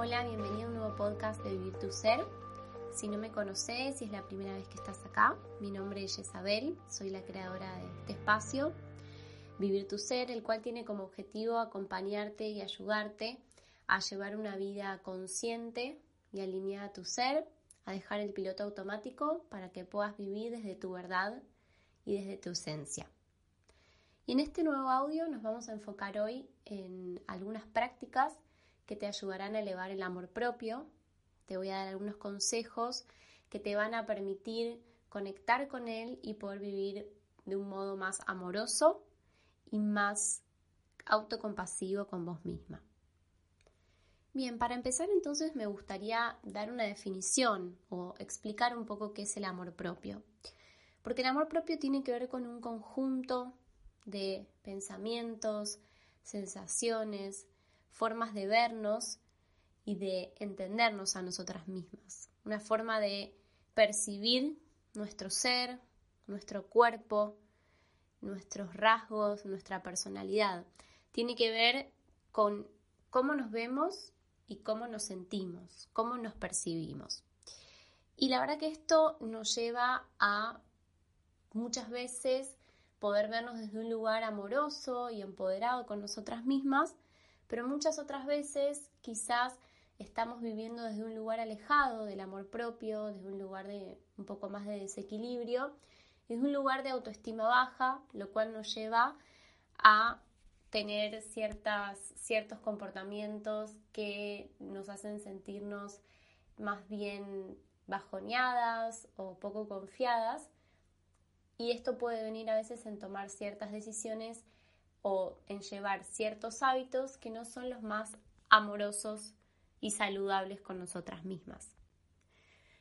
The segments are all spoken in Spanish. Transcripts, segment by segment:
Hola, bienvenido a un nuevo podcast de Vivir tu Ser. Si no me conoces, si es la primera vez que estás acá, mi nombre es Isabel, soy la creadora de este espacio, Vivir tu Ser, el cual tiene como objetivo acompañarte y ayudarte a llevar una vida consciente y alineada a tu ser, a dejar el piloto automático para que puedas vivir desde tu verdad y desde tu esencia. Y en este nuevo audio nos vamos a enfocar hoy en algunas prácticas que te ayudarán a elevar el amor propio. Te voy a dar algunos consejos que te van a permitir conectar con él y poder vivir de un modo más amoroso y más autocompasivo con vos misma. Bien, para empezar entonces me gustaría dar una definición o explicar un poco qué es el amor propio. Porque el amor propio tiene que ver con un conjunto de pensamientos, sensaciones, formas de vernos y de entendernos a nosotras mismas. Una forma de percibir nuestro ser, nuestro cuerpo, nuestros rasgos, nuestra personalidad. Tiene que ver con cómo nos vemos y cómo nos sentimos, cómo nos percibimos. Y la verdad que esto nos lleva a muchas veces poder vernos desde un lugar amoroso y empoderado con nosotras mismas, pero muchas otras veces quizás estamos viviendo desde un lugar alejado del amor propio, desde un lugar de un poco más de desequilibrio, desde un lugar de autoestima baja, lo cual nos lleva a tener ciertas, ciertos comportamientos que nos hacen sentirnos más bien bajoneadas o poco confiadas. Y esto puede venir a veces en tomar ciertas decisiones o en llevar ciertos hábitos que no son los más amorosos y saludables con nosotras mismas.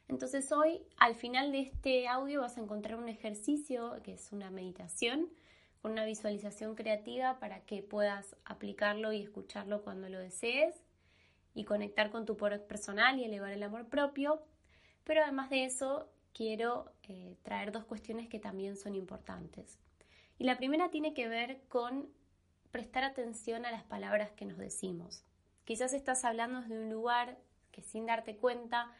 Entonces hoy al final de este audio vas a encontrar un ejercicio que es una meditación con una visualización creativa para que puedas aplicarlo y escucharlo cuando lo desees y conectar con tu poder personal y elevar el amor propio. Pero además de eso quiero eh, traer dos cuestiones que también son importantes. Y la primera tiene que ver con prestar atención a las palabras que nos decimos. Quizás estás hablando de un lugar que sin darte cuenta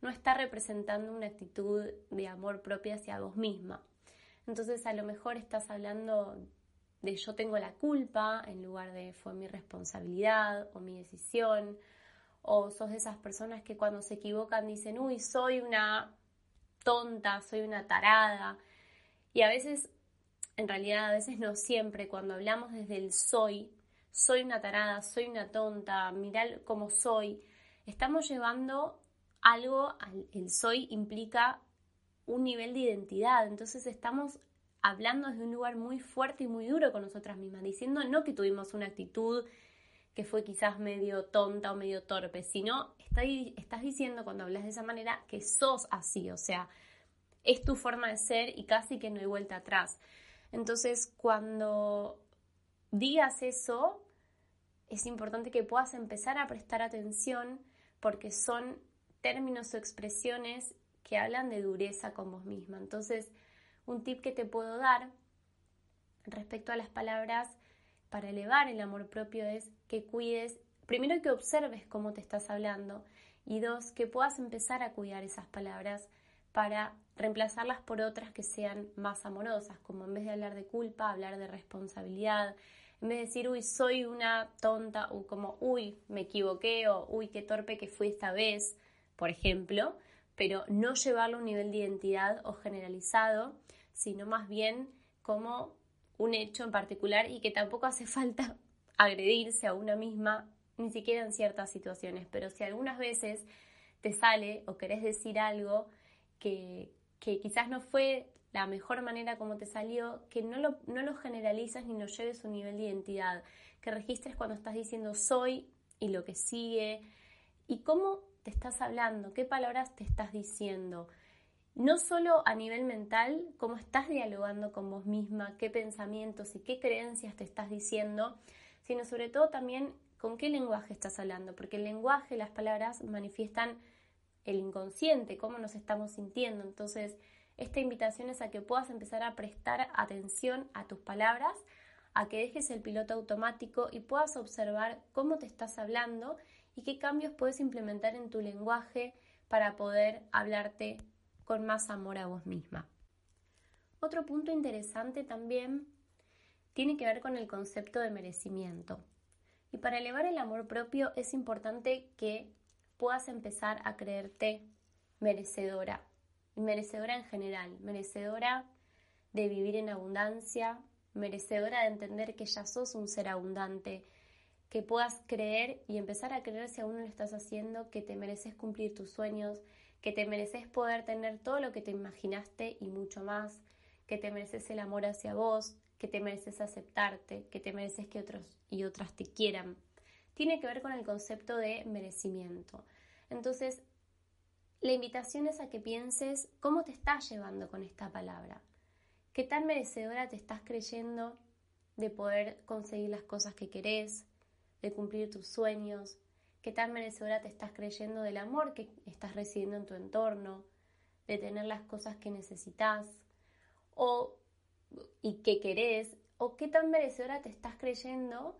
no está representando una actitud de amor propia hacia vos misma. Entonces a lo mejor estás hablando de yo tengo la culpa en lugar de fue mi responsabilidad o mi decisión. O sos de esas personas que cuando se equivocan dicen, uy, soy una tonta, soy una tarada. Y a veces en realidad a veces no siempre, cuando hablamos desde el soy, soy una tarada, soy una tonta, mirá cómo soy, estamos llevando algo, el soy implica un nivel de identidad, entonces estamos hablando desde un lugar muy fuerte y muy duro con nosotras mismas, diciendo no que tuvimos una actitud que fue quizás medio tonta o medio torpe, sino estás diciendo cuando hablas de esa manera que sos así, o sea, es tu forma de ser y casi que no hay vuelta atrás. Entonces, cuando digas eso, es importante que puedas empezar a prestar atención porque son términos o expresiones que hablan de dureza con vos misma. Entonces, un tip que te puedo dar respecto a las palabras para elevar el amor propio es que cuides, primero que observes cómo te estás hablando y dos, que puedas empezar a cuidar esas palabras para reemplazarlas por otras que sean más amorosas, como en vez de hablar de culpa, hablar de responsabilidad, en vez de decir, uy, soy una tonta, o como, uy, me equivoqué, o uy, qué torpe que fui esta vez, por ejemplo, pero no llevarlo a un nivel de identidad o generalizado, sino más bien como un hecho en particular y que tampoco hace falta agredirse a una misma, ni siquiera en ciertas situaciones, pero si algunas veces te sale o querés decir algo que, quizás no fue la mejor manera como te salió, que no lo, no lo generalizas ni lo lleves a un nivel de identidad, que registres cuando estás diciendo soy y lo que sigue, y cómo te estás hablando, qué palabras te estás diciendo. No solo a nivel mental, cómo estás dialogando con vos misma, qué pensamientos y qué creencias te estás diciendo, sino sobre todo también con qué lenguaje estás hablando, porque el lenguaje, las palabras manifiestan el inconsciente, cómo nos estamos sintiendo. Entonces, esta invitación es a que puedas empezar a prestar atención a tus palabras, a que dejes el piloto automático y puedas observar cómo te estás hablando y qué cambios puedes implementar en tu lenguaje para poder hablarte con más amor a vos misma. Otro punto interesante también tiene que ver con el concepto de merecimiento. Y para elevar el amor propio es importante que puedas empezar a creerte merecedora merecedora en general, merecedora de vivir en abundancia, merecedora de entender que ya sos un ser abundante, que puedas creer y empezar a creer si aún no lo estás haciendo, que te mereces cumplir tus sueños, que te mereces poder tener todo lo que te imaginaste y mucho más, que te mereces el amor hacia vos, que te mereces aceptarte, que te mereces que otros y otras te quieran. Tiene que ver con el concepto de merecimiento. Entonces, la invitación es a que pienses cómo te estás llevando con esta palabra. ¿Qué tan merecedora te estás creyendo de poder conseguir las cosas que querés, de cumplir tus sueños? ¿Qué tan merecedora te estás creyendo del amor que estás recibiendo en tu entorno, de tener las cosas que necesitas o y que querés? ¿O qué tan merecedora te estás creyendo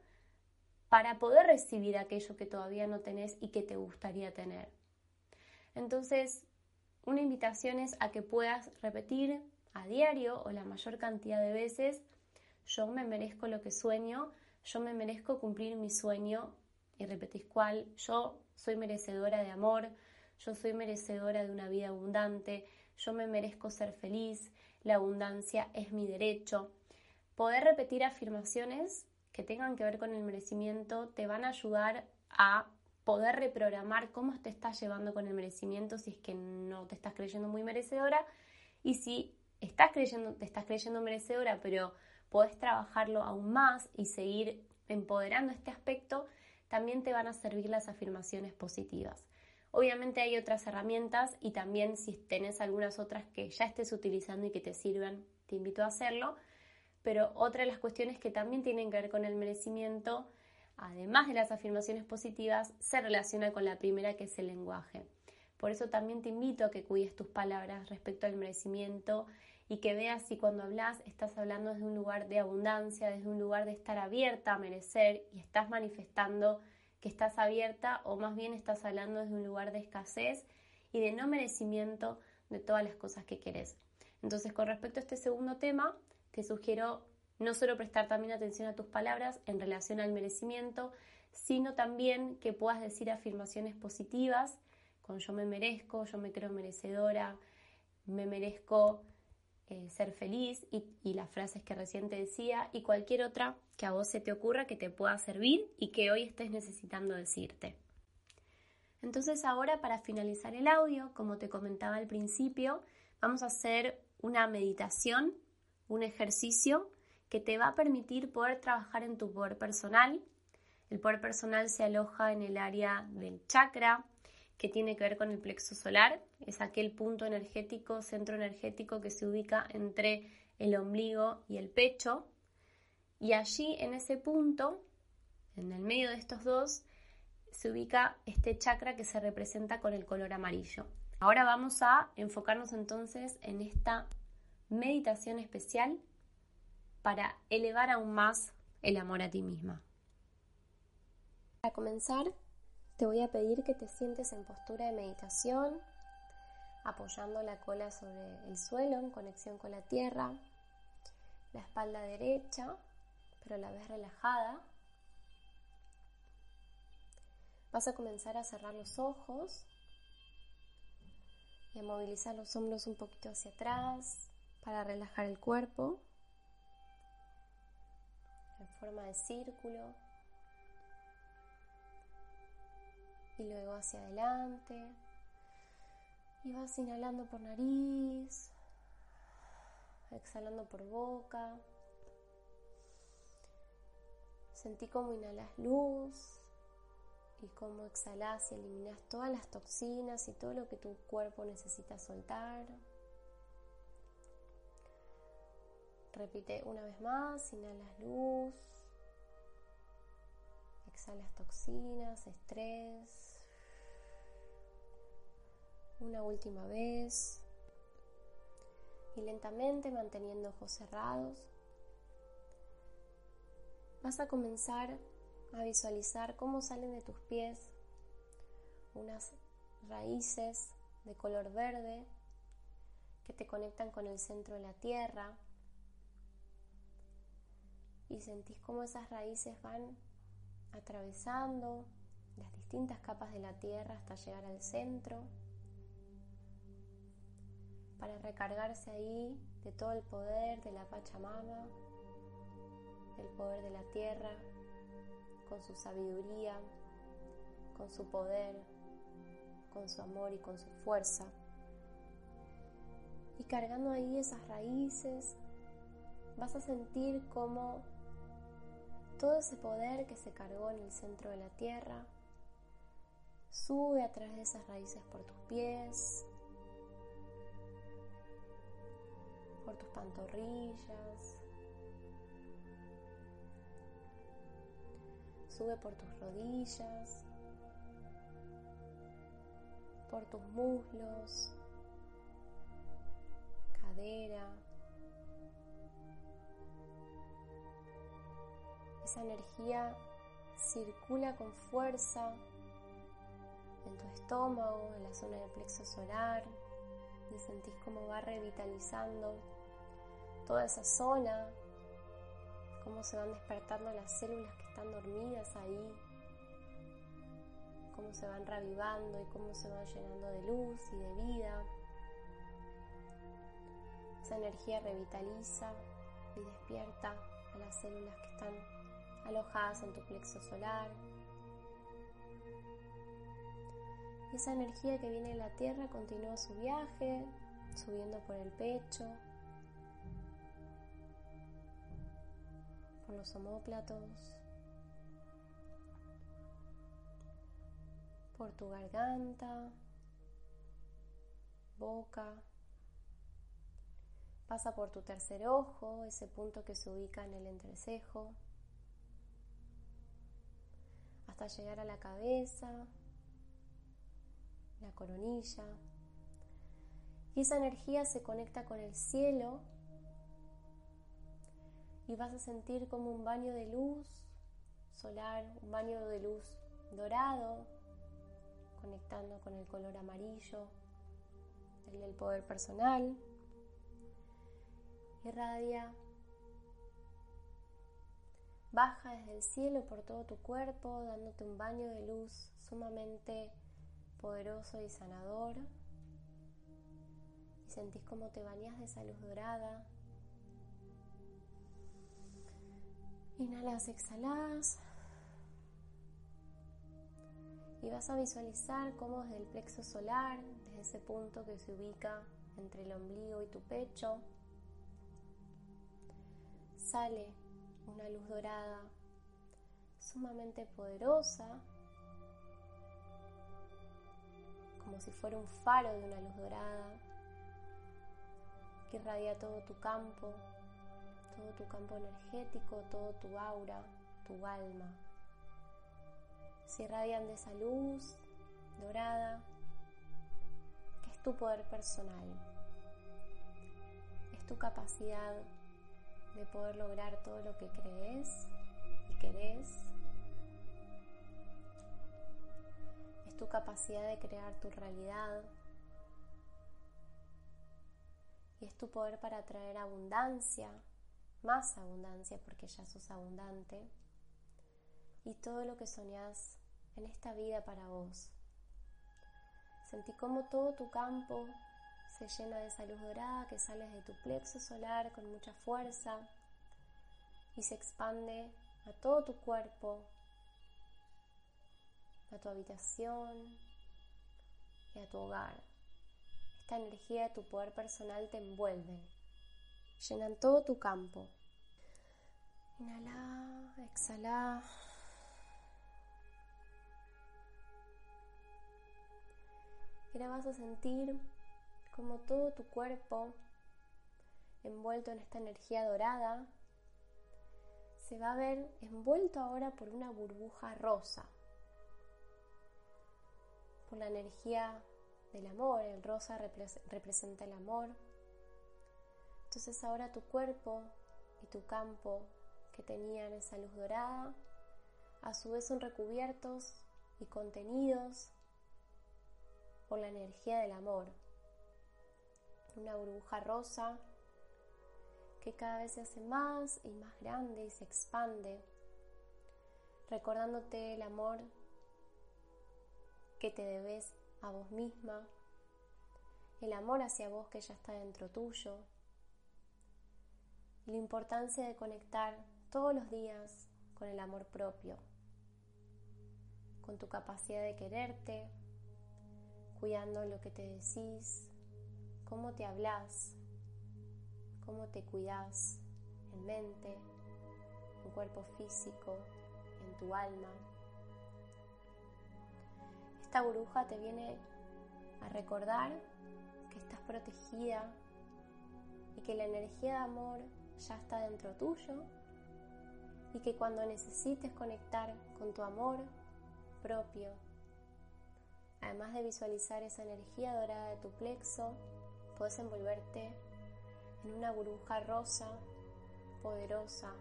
para poder recibir aquello que todavía no tenés y que te gustaría tener? Entonces, una invitación es a que puedas repetir a diario o la mayor cantidad de veces, yo me merezco lo que sueño, yo me merezco cumplir mi sueño y repetís cuál, yo soy merecedora de amor, yo soy merecedora de una vida abundante, yo me merezco ser feliz, la abundancia es mi derecho. Poder repetir afirmaciones que tengan que ver con el merecimiento te van a ayudar a poder reprogramar cómo te estás llevando con el merecimiento si es que no te estás creyendo muy merecedora y si estás creyendo, te estás creyendo merecedora, pero podés trabajarlo aún más y seguir empoderando este aspecto, también te van a servir las afirmaciones positivas. Obviamente hay otras herramientas y también si tenés algunas otras que ya estés utilizando y que te sirvan, te invito a hacerlo. Pero otra de las cuestiones que también tienen que ver con el merecimiento además de las afirmaciones positivas, se relaciona con la primera que es el lenguaje. Por eso también te invito a que cuides tus palabras respecto al merecimiento y que veas si cuando hablas estás hablando desde un lugar de abundancia, desde un lugar de estar abierta a merecer y estás manifestando que estás abierta o más bien estás hablando desde un lugar de escasez y de no merecimiento de todas las cosas que querés. Entonces, con respecto a este segundo tema, te sugiero no solo prestar también atención a tus palabras en relación al merecimiento, sino también que puedas decir afirmaciones positivas con yo me merezco, yo me creo merecedora, me merezco eh, ser feliz y, y, las frases que recién te decía y cualquier otra que a vos se te ocurra que te pueda servir y que hoy estés necesitando decirte. Entonces ahora para finalizar el audio, como te comentaba al principio, vamos a hacer una meditación, un ejercicio que te va a permitir poder trabajar en tu poder personal. El poder personal se aloja en el área del chakra, que tiene que ver con el plexo solar. Es aquel punto energético, centro energético que se ubica entre el ombligo y el pecho. Y allí, en ese punto, en el medio de estos dos, se ubica este chakra que se representa con el color amarillo. Ahora vamos a enfocarnos entonces en esta meditación especial para elevar aún más el amor a ti misma. Para comenzar, te voy a pedir que te sientes en postura de meditación, apoyando la cola sobre el suelo en conexión con la tierra, la espalda derecha, pero a la vez relajada. Vas a comenzar a cerrar los ojos y a movilizar los hombros un poquito hacia atrás para relajar el cuerpo. Forma de círculo. Y luego hacia adelante. Y vas inhalando por nariz. Exhalando por boca. Sentí cómo inhalas luz. Y cómo exhalas y eliminas todas las toxinas y todo lo que tu cuerpo necesita soltar. Repite una vez más, inhalas luz, exhalas toxinas, estrés. Una última vez. Y lentamente, manteniendo ojos cerrados, vas a comenzar a visualizar cómo salen de tus pies unas raíces de color verde que te conectan con el centro de la tierra y sentís cómo esas raíces van atravesando las distintas capas de la tierra hasta llegar al centro para recargarse ahí de todo el poder de la Pachamama el poder de la tierra, con su sabiduría, con su poder, con su amor y con su fuerza. Y cargando ahí esas raíces, vas a sentir como todo ese poder que se cargó en el centro de la tierra sube a través de esas raíces por tus pies, por tus pantorrillas, Sube por tus rodillas, por tus muslos, cadera. Esa energía circula con fuerza en tu estómago, en la zona del plexo solar y sentís cómo va revitalizando toda esa zona cómo se van despertando las células que están dormidas ahí, cómo se van revivando y cómo se van llenando de luz y de vida. Esa energía revitaliza y despierta a las células que están alojadas en tu plexo solar. Y esa energía que viene de la tierra continúa su viaje, subiendo por el pecho, por los homóplatos, por tu garganta, boca, pasa por tu tercer ojo, ese punto que se ubica en el entrecejo, hasta llegar a la cabeza, la coronilla. Y esa energía se conecta con el cielo y vas a sentir como un baño de luz solar, un baño de luz dorado, conectando con el color amarillo, el del poder personal. Irradia, baja desde el cielo por todo tu cuerpo, dándote un baño de luz sumamente poderoso y sanador. Y sentís como te bañas de esa luz dorada, Inhalas, exhalas. Y vas a visualizar cómo desde el plexo solar, desde ese punto que se ubica entre el ombligo y tu pecho, sale una luz dorada sumamente poderosa, como si fuera un faro de una luz dorada que irradia todo tu campo, todo tu campo energético, todo tu aura, tu alma. Se irradian de esa luz dorada, que es tu poder personal. Es tu capacidad de poder lograr todo lo que crees y querés. Es tu capacidad de crear tu realidad. Y es tu poder para atraer abundancia, más abundancia porque ya sos abundante y todo lo que soñás en esta vida para vos. Sentí como todo tu campo se llena de esa luz dorada que sale de tu plexo solar con mucha fuerza y se expande a todo tu cuerpo, a tu habitación y a tu hogar. Esta energía de tu poder personal te envuelve llenan todo tu campo. Inhala, exhala. ahora vas a sentir como todo tu cuerpo envuelto en esta energía dorada se va a ver envuelto ahora por una burbuja rosa, por la energía del amor, el rosa representa el amor. Entonces ahora tu cuerpo y tu campo que tenían esa luz dorada, a su vez son recubiertos y contenidos por la energía del amor. Una burbuja rosa que cada vez se hace más y más grande y se expande, recordándote el amor que te debes a vos misma, el amor hacia vos que ya está dentro tuyo, la importancia de conectar todos los días con el amor propio, con tu capacidad de quererte, cuidando lo que te decís, cómo te hablas, cómo te cuidas en mente, en cuerpo físico, en tu alma. Esta burbuja te viene a recordar que estás protegida y que la energía de amor ya está dentro tuyo y que cuando necesites conectar con tu amor propio, además de visualizar esa energía dorada de tu plexo, puedes envolverte en una burbuja rosa, poderosa,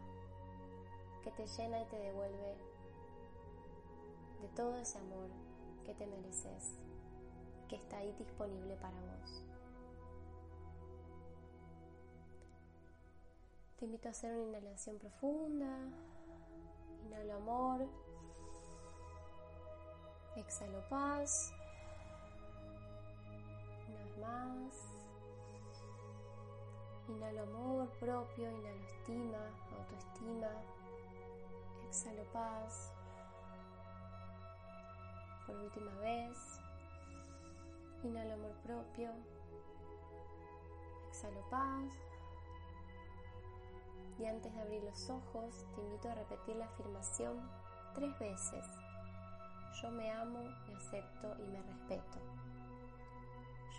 que te llena y te devuelve de todo ese amor que te mereces, que está ahí disponible para vos. Te invito a hacer una inhalación profunda. Inhalo amor. Exhalo paz. Una vez más. Inhalo amor propio, inhalo estima, autoestima. Exhalo paz. Por última vez. Inhalo amor propio. Exhalo paz. Y antes de abrir los ojos, te invito a repetir la afirmación tres veces. Yo me amo, me acepto y me respeto.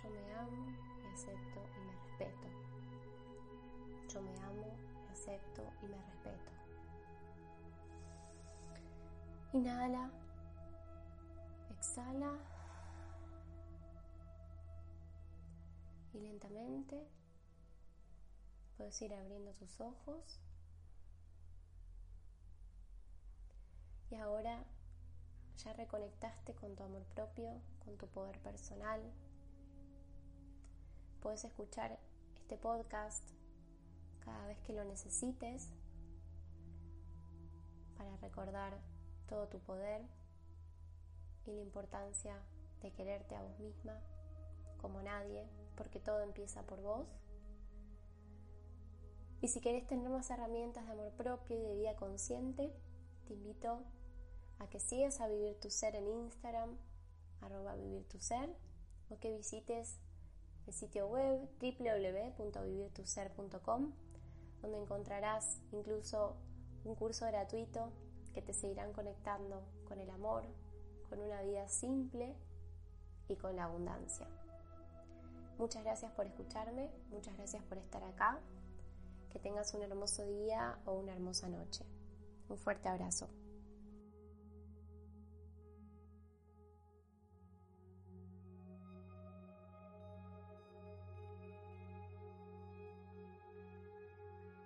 Yo me amo, me acepto acepto y me respeto. Inhala, exhala y lentamente puedes ir abriendo tus ojos. Y ahora ya reconectaste con tu amor propio, con tu poder personal. Puedes escuchar este podcast cada vez que lo necesites para recordar todo tu poder y la importancia de quererte a vos misma como nadie, porque todo empieza por vos. Y si querés tener más herramientas de amor propio y de vida consciente, te invito a que sigas a Vivir tu Ser en Instagram, arroba Vivir tu Ser, o que visites el sitio web www.vivirtuser.com donde encontrarás incluso un curso gratuito que te seguirán conectando con el amor, con una vida simple y con la abundancia. Muchas gracias por escucharme, muchas gracias por estar acá. Que tengas un hermoso día o una hermosa noche. Un fuerte abrazo.